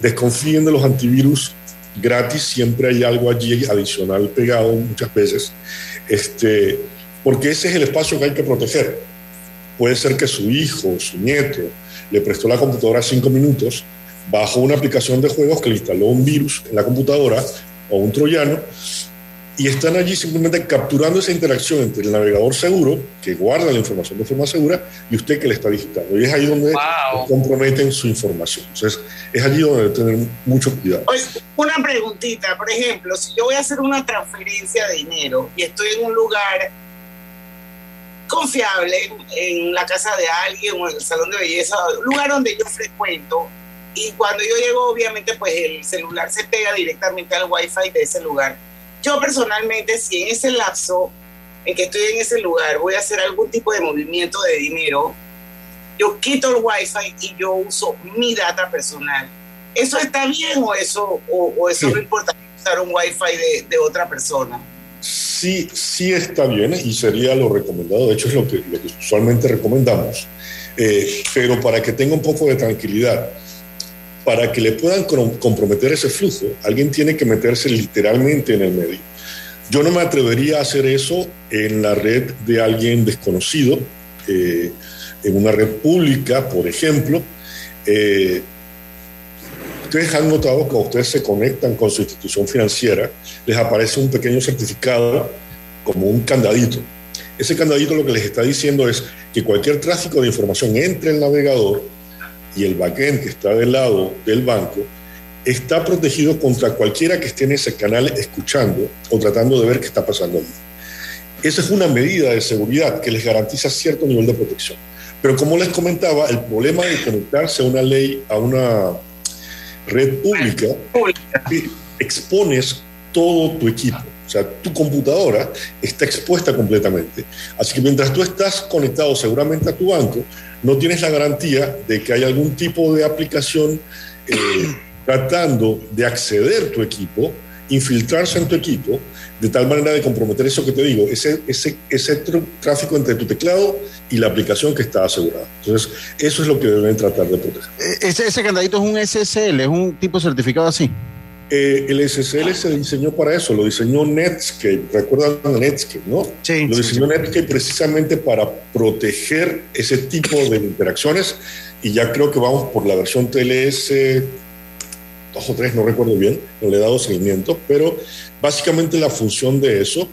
Desconfíen de los antivirus gratis, siempre hay algo allí adicional pegado muchas veces, este, porque ese es el espacio que hay que proteger. Puede ser que su hijo, su nieto, le prestó la computadora cinco minutos, bajó una aplicación de juegos que le instaló un virus en la computadora o un troyano y están allí simplemente capturando esa interacción entre el navegador seguro, que guarda la información de forma segura, y usted que le está digitando. Y es ahí donde comprometen su información. Entonces, es allí donde debe tener mucho cuidado. Oye, una preguntita, por ejemplo, si yo voy a hacer una transferencia de dinero y estoy en un lugar confiable, en la casa de alguien o en el salón de belleza, lugar donde yo frecuento, y cuando yo llego, obviamente, pues el celular se pega directamente al wifi de ese lugar. Yo personalmente, si en ese lapso en que estoy en ese lugar voy a hacer algún tipo de movimiento de dinero, yo quito el wifi y yo uso mi data personal. ¿Eso está bien o eso, o, o eso no importa usar un wifi de, de otra persona? Sí, sí está bien y sería lo recomendado. De hecho, es lo que, lo que usualmente recomendamos. Eh, pero para que tenga un poco de tranquilidad, para que le puedan com- comprometer ese flujo, alguien tiene que meterse literalmente en el medio. Yo no me atrevería a hacer eso en la red de alguien desconocido, eh, en una red pública, por ejemplo. Eh, ustedes han notado que cuando ustedes se conectan con su institución financiera, les aparece un pequeño certificado como un candadito. Ese candadito lo que les está diciendo es que cualquier tráfico de información entre el navegador y el backend que está del lado del banco está protegido contra cualquiera que esté en ese canal escuchando o tratando de ver qué está pasando allí. Esa es una medida de seguridad que les garantiza cierto nivel de protección. Pero como les comentaba, el problema de conectarse a una ley, a una red pública, expones todo tu equipo. O sea, tu computadora está expuesta completamente. Así que mientras tú estás conectado seguramente a tu banco, no tienes la garantía de que hay algún tipo de aplicación eh, tratando de acceder tu equipo, infiltrarse en tu equipo, de tal manera de comprometer eso que te digo, ese, ese, ese tr- tráfico entre tu teclado y la aplicación que está asegurada. Entonces, eso es lo que deben tratar de proteger. Eh, Ese, ese candadito es un SSL, es un tipo certificado así. Eh, el SSL se diseñó para eso, lo diseñó Netscape, recuerdan a Netscape, ¿no? Sí. Lo diseñó Netscape precisamente para proteger ese tipo de interacciones y ya creo que vamos por la versión TLS 2 o 3, no recuerdo bien, no le he dado seguimiento, pero básicamente la función de eso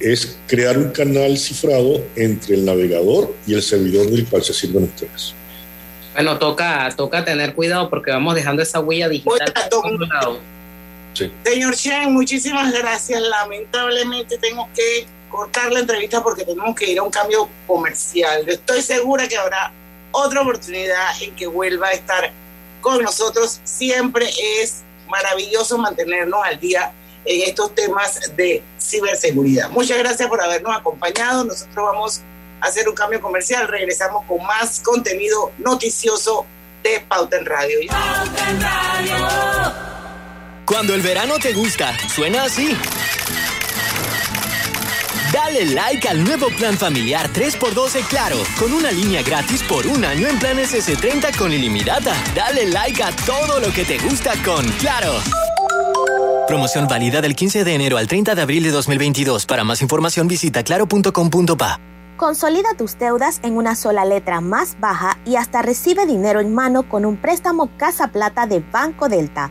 es crear un canal cifrado entre el navegador y el servidor del cual se sirven ustedes. Bueno, toca, toca tener cuidado porque vamos dejando esa huella digital por lados. Señor Chen, muchísimas gracias. Lamentablemente tengo que cortar la entrevista porque tenemos que ir a un cambio comercial. Yo estoy segura que habrá otra oportunidad en que vuelva a estar con nosotros. Siempre es maravilloso mantenernos al día en estos temas de ciberseguridad. Muchas gracias por habernos acompañado. Nosotros vamos a hacer un cambio comercial. Regresamos con más contenido noticioso de Pauta en Radio. Cuando el verano te gusta, suena así. Dale like al nuevo plan familiar 3x12 Claro, con una línea gratis por un año en planes S30 con ilimitada. Dale like a todo lo que te gusta con Claro. Promoción válida del 15 de enero al 30 de abril de 2022. Para más información visita claro.com.pa. Consolida tus deudas en una sola letra más baja y hasta recibe dinero en mano con un préstamo Casa Plata de Banco Delta.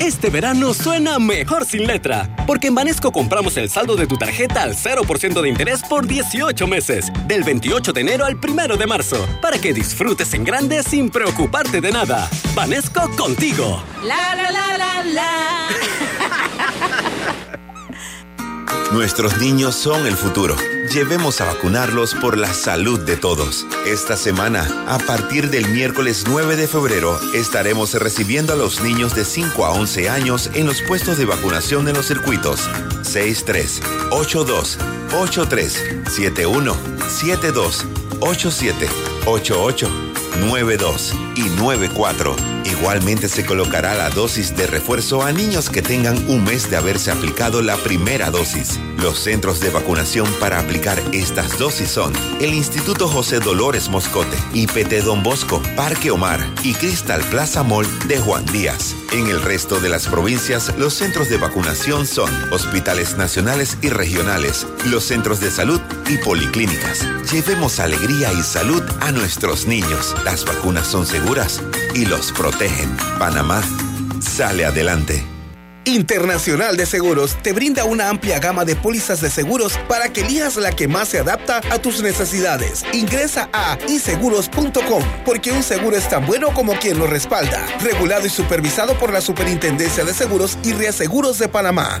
Este verano suena mejor sin letra, porque en Banesco compramos el saldo de tu tarjeta al 0% de interés por 18 meses, del 28 de enero al 1 de marzo, para que disfrutes en grande sin preocuparte de nada. Banesco contigo. La la la la la. Nuestros niños son el futuro. Llevemos a vacunarlos por la salud de todos. Esta semana, a partir del miércoles 9 de febrero, estaremos recibiendo a los niños de 5 a 11 años en los puestos de vacunación en los circuitos 63, 82, 83, 71, 72 8788 92 y 94. Igualmente se colocará la dosis de refuerzo a niños que tengan un mes de haberse aplicado la primera dosis. Los centros de vacunación para aplicar estas dosis son el Instituto José Dolores Moscote, IPT Don Bosco, Parque Omar y Cristal Plaza Mall de Juan Díaz. En el resto de las provincias, los centros de vacunación son hospitales nacionales y regionales, los centros de salud y policlínicas. Llevemos alegría y salud a nuestros niños. Las vacunas son seguras y los protegen. Panamá sale adelante. Internacional de Seguros te brinda una amplia gama de pólizas de seguros para que elijas la que más se adapta a tus necesidades. Ingresa a iseguros.com porque un seguro es tan bueno como quien lo respalda. Regulado y supervisado por la Superintendencia de Seguros y Reaseguros de Panamá.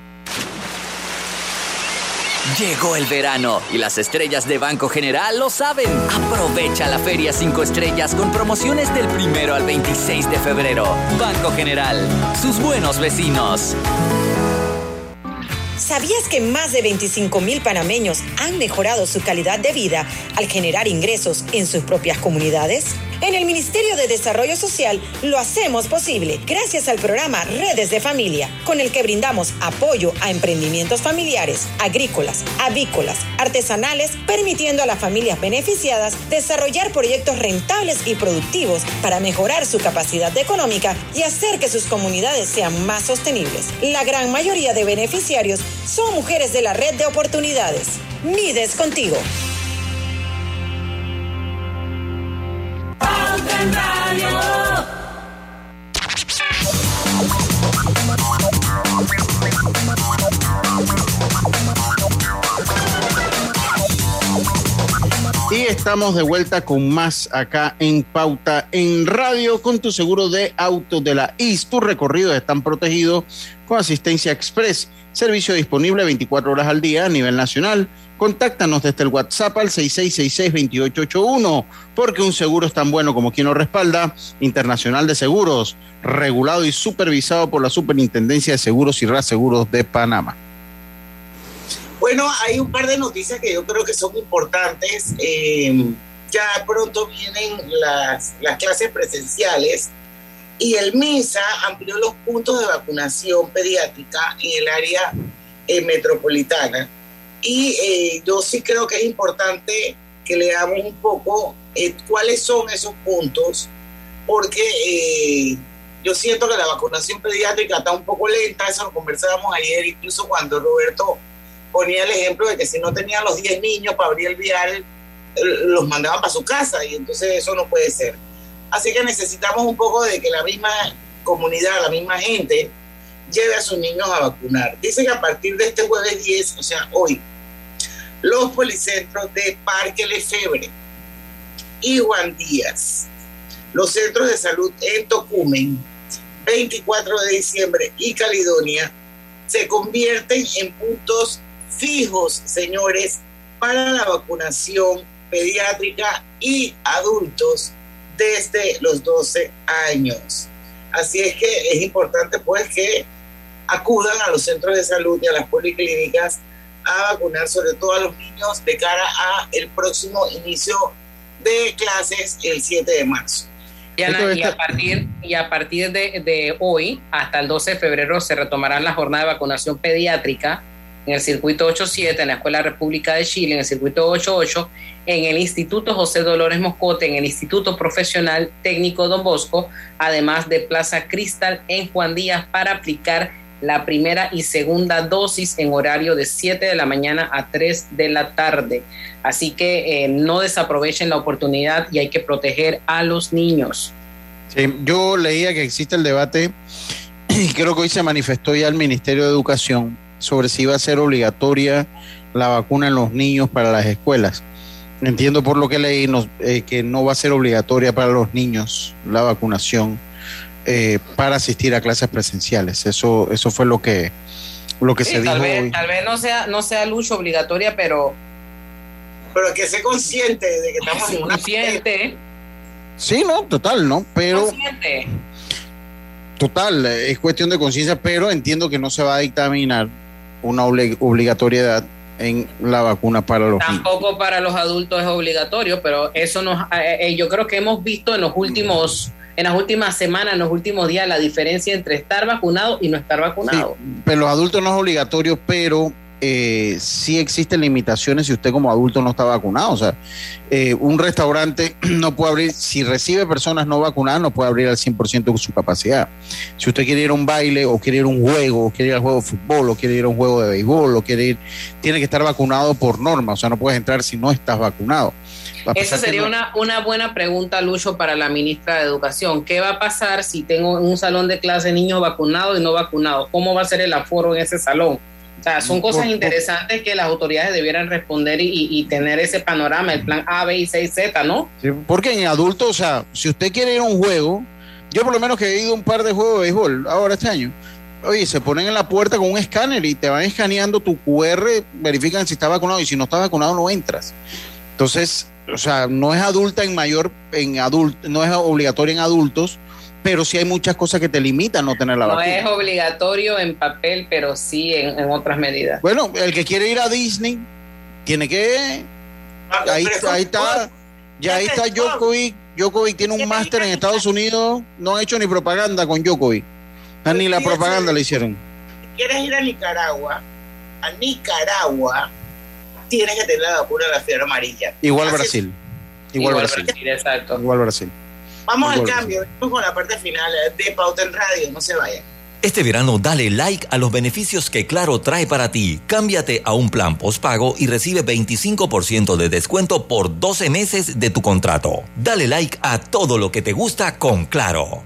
Llegó el verano y las estrellas de Banco General lo saben. Aprovecha la Feria 5 Estrellas con promociones del primero al 26 de febrero. Banco General, sus buenos vecinos. ¿Sabías que más de 25 mil panameños han mejorado su calidad de vida al generar ingresos en sus propias comunidades? En el Ministerio de Desarrollo Social lo hacemos posible gracias al programa Redes de Familia, con el que brindamos apoyo a emprendimientos familiares, agrícolas, avícolas, artesanales, permitiendo a las familias beneficiadas desarrollar proyectos rentables y productivos para mejorar su capacidad económica y hacer que sus comunidades sean más sostenibles. La gran mayoría de beneficiarios son mujeres de la red de oportunidades. Mides contigo. Estamos de vuelta con más acá en Pauta en Radio con tu seguro de auto de la IS. Tus recorridos están protegidos con asistencia express. Servicio disponible 24 horas al día a nivel nacional. Contáctanos desde el WhatsApp al 6666-2881, porque un seguro es tan bueno como quien lo respalda. Internacional de Seguros, regulado y supervisado por la Superintendencia de Seguros y Reaseguros de Panamá. Bueno, hay un par de noticias que yo creo que son importantes. Eh, ya pronto vienen las, las clases presenciales y el MISA amplió los puntos de vacunación pediátrica en el área eh, metropolitana. Y eh, yo sí creo que es importante que leamos un poco cuáles son esos puntos, porque yo siento que la vacunación pediátrica está un poco lenta, eso lo conversábamos ayer, incluso cuando Roberto ponía el ejemplo de que si no tenían los 10 niños para abrir el vial, los mandaban para su casa y entonces eso no puede ser. Así que necesitamos un poco de que la misma comunidad, la misma gente, lleve a sus niños a vacunar. Dice que a partir de este jueves 10, o sea, hoy, los policentros de Parque Lefebre y Juan Díaz, los centros de salud en Tocumen, 24 de diciembre y Caledonia, se convierten en puntos fijos, señores, para la vacunación pediátrica y adultos desde los 12 años. Así es que es importante pues que acudan a los centros de salud y a las policlínicas a vacunar sobre todo a los niños de cara a el próximo inicio de clases el 7 de marzo. y a partir, y a partir de, de, hoy hasta el 12 de febrero se retomarán la jornada de vacunación pediátrica en el circuito 87, en la Escuela República de Chile, en el circuito 88, en el Instituto José Dolores Moscote, en el Instituto Profesional Técnico Don Bosco, además de Plaza Cristal en Juan Díaz para aplicar la primera y segunda dosis en horario de 7 de la mañana a 3 de la tarde. Así que eh, no desaprovechen la oportunidad y hay que proteger a los niños. Sí, yo leía que existe el debate y creo que hoy se manifestó ya el Ministerio de Educación sobre si va a ser obligatoria la vacuna en los niños para las escuelas. Entiendo por lo que leí eh, que no va a ser obligatoria para los niños la vacunación. eh, para asistir a clases presenciales. Eso, eso fue lo que, lo que Sí, se tal, dijo vez, hoy. tal vez no sea, no sea lucha obligatoria, pero Pero que sea consciente de que estamos en una consciente, Sí, no, total, ¿no? Pero consciente. total, es cuestión de conciencia, pero entiendo que no se va a dictaminar una obli- obligatoriedad en la vacuna para los niños. Tampoco para los adultos es obligatorio, pero eso nos, eh, eh, yo creo que hemos visto en los últimos, en las últimas semanas, en los últimos días, la diferencia entre estar vacunado y no estar vacunado. Pero los adultos no es obligatorio, pero eh, sí existen limitaciones si usted como adulto no está vacunado. O sea, eh, un restaurante no puede abrir, si recibe personas no vacunadas, no puede abrir al 100% de su capacidad. Si usted quiere ir a un baile o quiere ir a un juego, o quiere ir al juego de fútbol, o quiere ir a un juego de béisbol, o quiere ir, tiene que estar vacunado por norma. O sea, no puedes entrar si no estás vacunado. Esa sería no- una, una buena pregunta, Lucho, para la ministra de Educación. ¿Qué va a pasar si tengo en un salón de clase niños vacunados y no vacunados? ¿Cómo va a ser el aforo en ese salón? O sea, son cosas interesantes que las autoridades debieran responder y, tener ese panorama, el plan A, B y C Z, ¿no? Sí, porque en adultos, o sea, si usted quiere ir a un juego, yo por lo menos que he ido a un par de juegos de béisbol ahora este año, oye, se ponen en la puerta con un escáner y te van escaneando tu QR, verifican si está vacunado y si no está vacunado no entras. Entonces, o sea, no es adulta en mayor, en adulto, no es obligatoria en adultos, pero sí hay muchas cosas que te limitan no tener la No vacuna. es obligatorio en papel, pero sí en, en otras medidas. Bueno, el que quiere ir a Disney tiene que. Ahí, ahí está. Ya ahí está Djokovic. Djokovic tiene un máster en Estados Unidos. No han hecho ni propaganda con Djokovic. Ah, Ni la propaganda le hicieron. Si quieres ir a Nicaragua, a Nicaragua, tienes que tener la vacuna de la fiebre amarilla. Igual Así- Brasil. Igual, Brasil. exacto. Igual Brasil. Vamos al cambio, vamos con la parte final de Pauta en Radio, no se vayan. Este verano dale like a los beneficios que Claro trae para ti. Cámbiate a un plan postpago y recibe 25% de descuento por 12 meses de tu contrato. Dale like a todo lo que te gusta con Claro.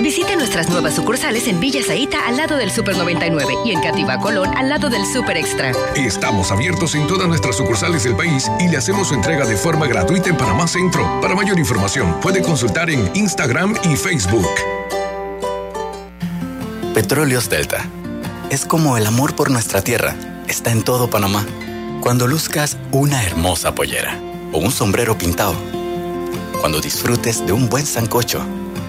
Visite nuestras nuevas sucursales en Villa Zaita al lado del Super 99 y en Cativa Colón al lado del Super Extra. Estamos abiertos en todas nuestras sucursales del país y le hacemos su entrega de forma gratuita en Panamá Centro. Para mayor información, puede consultar en Instagram y Facebook. Petróleos Delta. Es como el amor por nuestra tierra. Está en todo Panamá. Cuando luzcas una hermosa pollera o un sombrero pintado. Cuando disfrutes de un buen sancocho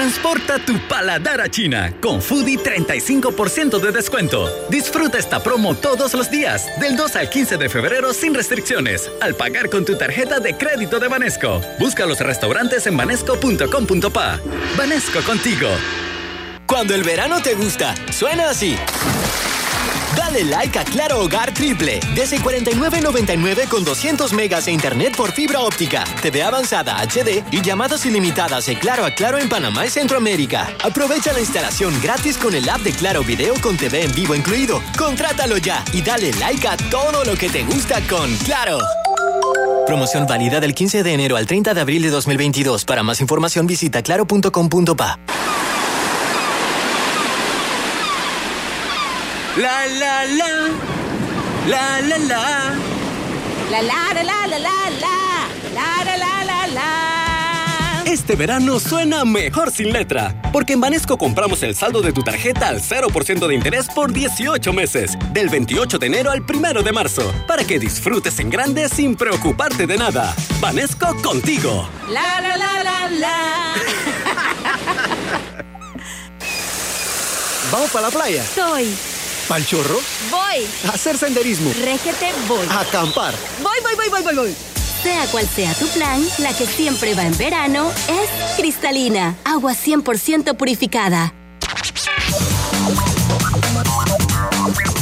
Transporta tu paladar a China con Foodie 35% de descuento. Disfruta esta promo todos los días, del 2 al 15 de febrero sin restricciones, al pagar con tu tarjeta de crédito de Banesco. Busca los restaurantes en banesco.com.pa. Banesco contigo. Cuando el verano te gusta, suena así. Dale like a Claro Hogar Triple. Desde 49.99 con 200 megas de internet por fibra óptica, TV avanzada HD y llamadas ilimitadas de Claro a Claro en Panamá y Centroamérica. Aprovecha la instalación gratis con el app de Claro Video con TV en vivo incluido. Contrátalo ya y dale like a todo lo que te gusta con Claro. Promoción válida del 15 de enero al 30 de abril de 2022. Para más información visita claro.com.pa. La la la, la la la, La la la la la la la. La la la la la. Este verano suena mejor sin letra, porque en Banesco compramos el saldo de tu tarjeta al 0% de interés por 18 meses, del 28 de enero al 1 de marzo, para que disfrutes en grande sin preocuparte de nada. Banesco contigo. La la la la la. ¿Vamos para la playa? Soy. ¿Pal chorro? Voy. ¿A hacer senderismo? Régete, voy. ¿A acampar? Voy, voy, voy, voy, voy, voy. Sea cual sea tu plan, la que siempre va en verano es cristalina, agua 100% purificada.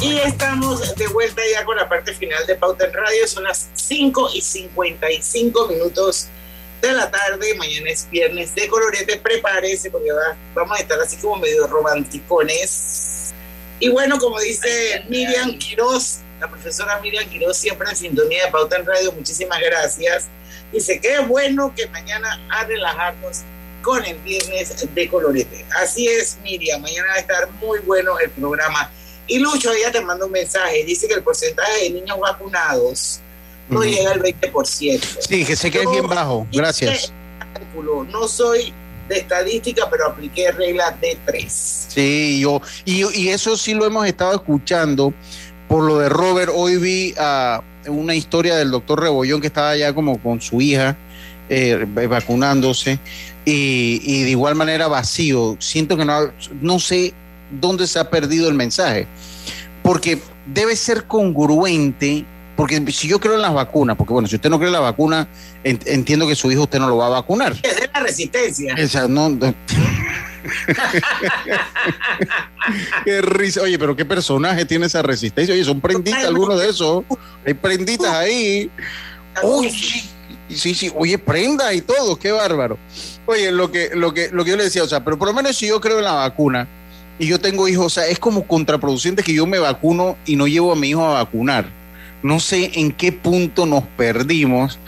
Y estamos de vuelta ya con la parte final de Pauta en Radio. Son las 5 y 55 minutos de la tarde. Mañana es viernes de colorete. Prepárese porque va- vamos a estar así como medio romanticones. Y bueno, como dice Miriam Quiroz, la profesora Miriam Quiroz, siempre en sintonía de Pauta en Radio. Muchísimas gracias. Dice, qué bueno que mañana a relajarnos con el viernes de colorete. Así es, Miriam. Mañana va a estar muy bueno el programa. Y Lucho, ya te mando un mensaje. Dice que el porcentaje de niños vacunados no llega al 20%. Sí, que sé que es bien bajo. Gracias. No soy de estadística, pero apliqué regla de tres. Sí, yo, y, y eso sí lo hemos estado escuchando por lo de Robert. Hoy vi ah, una historia del doctor Rebollón que estaba ya como con su hija eh, vacunándose y, y de igual manera vacío. Siento que no, no sé dónde se ha perdido el mensaje, porque debe ser congruente. Porque si yo creo en las vacunas, porque bueno, si usted no cree en la vacuna, en- entiendo que su hijo usted no lo va a vacunar. Es de la resistencia. O sea, no, no. qué risa. Oye, pero qué personaje tiene esa resistencia. Oye, son prenditas algunos de esos. Hay prenditas ahí. Uy, sí, sí, sí. Oye, prenda y todo. Qué bárbaro. Oye, lo que, lo que, lo que yo le decía, o sea, pero por lo menos si yo creo en la vacuna y yo tengo hijos, o sea, es como contraproducente que yo me vacuno y no llevo a mi hijo a vacunar. No sé en qué punto nos perdimos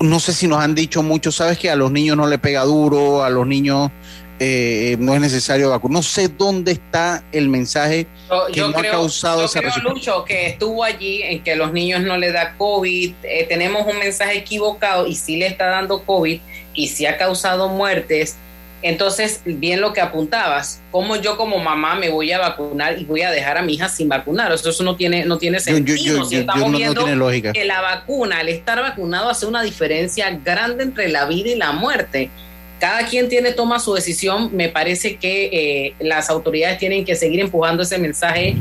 no sé si nos han dicho mucho, sabes que a los niños no le pega duro, a los niños eh, no es necesario vacunar. No sé dónde está el mensaje Yo, que yo no creo, ha causado yo esa creo. Lucho, que estuvo allí en que los niños no le da COVID. eh, tenemos un mensaje equivocado y sí le está dando COVID y sí ha causado muertes. Entonces, bien lo que apuntabas, ¿cómo yo como mamá me voy a vacunar y voy a dejar a mi hija sin vacunar? O sea, eso no tiene, no tiene Yo- yo- sentido. yo- si estamos no- no viendo tiene lógica. que la vacuna, al estar vacunado, hace una diferencia grande entre la vida y la muerte. Cada quien tiene, toma su decisión. Me parece que eh, las autoridades tienen que seguir empujando ese mensaje,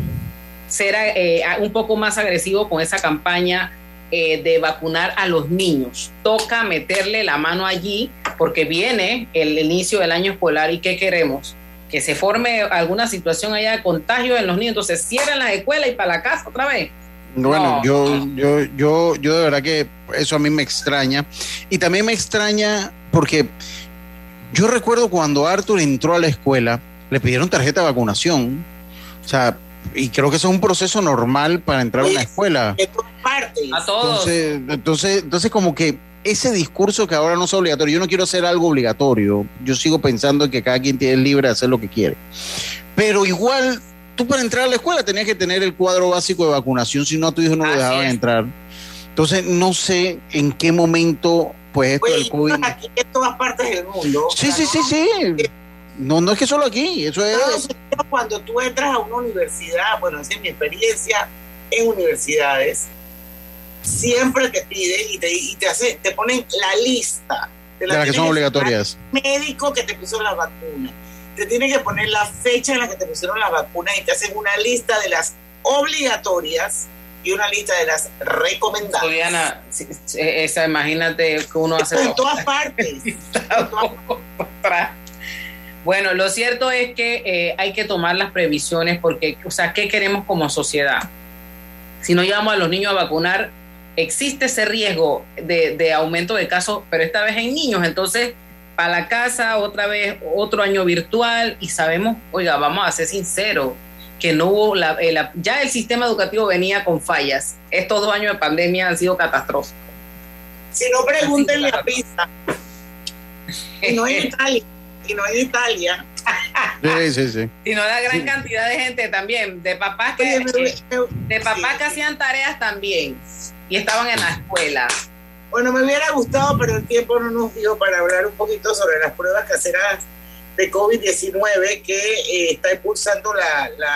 ser eh, un poco más agresivo con esa campaña eh, de vacunar a los niños. Toca meterle la mano allí porque viene el inicio del año escolar y ¿qué queremos? Que se forme alguna situación allá de contagio en los niños. Entonces cierran la escuela y para la casa otra vez. Bueno, No, yo, yo, yo, yo de verdad que eso a mí me extraña. Y también me extraña porque yo recuerdo cuando Arthur entró a la escuela, le pidieron tarjeta de vacunación. O sea, y creo que eso es un proceso normal para entrar a una escuela. A todos. Entonces, entonces, entonces como que ese discurso que ahora no es obligatorio, yo no quiero hacer algo obligatorio, yo sigo pensando que cada quien tiene libre de hacer lo que quiere. Pero igual, tú para entrar a la escuela tenías que tener el cuadro básico de vacunación, si no a tu hijo no lo Así dejaban es. entrar. Entonces, no sé en qué momento, pues esto Oye, del COVID... aquí en todas partes del mundo. Sí, sí, sí, sí. No, no es que solo aquí, eso es... Estados Unidos, cuando tú entras a una universidad, bueno, esa es mi experiencia en universidades, siempre te piden y te, y te, hace, te ponen la lista De las que son obligatorias. médico que te puso la vacuna. Te tienen que poner la fecha en la que te pusieron las vacunas y te hacen una lista de las obligatorias y una lista de las recomendadas. Juliana, esa, imagínate que uno hace en todas partes. Bueno, lo cierto es que eh, hay que tomar las previsiones porque, o sea, ¿qué queremos como sociedad? Si no llevamos a los niños a vacunar, existe ese riesgo de, de aumento de casos, pero esta vez en niños. Entonces, para la casa, otra vez, otro año virtual y sabemos, oiga, vamos a ser sinceros, que no hubo, la, eh, la- ya el sistema educativo venía con fallas. Estos dos años de pandemia han sido catastróficos. Si no, pregúntenle a Pisa. No en Italia. Y no en Italia. Sí, sí, sí. sino la gran cantidad de gente también, de papás que, de papás que hacían tareas también y estaban en la escuela. Bueno, me hubiera gustado, pero el tiempo no nos dio para hablar un poquito sobre las pruebas caseras de COVID-19 que eh, está impulsando la, la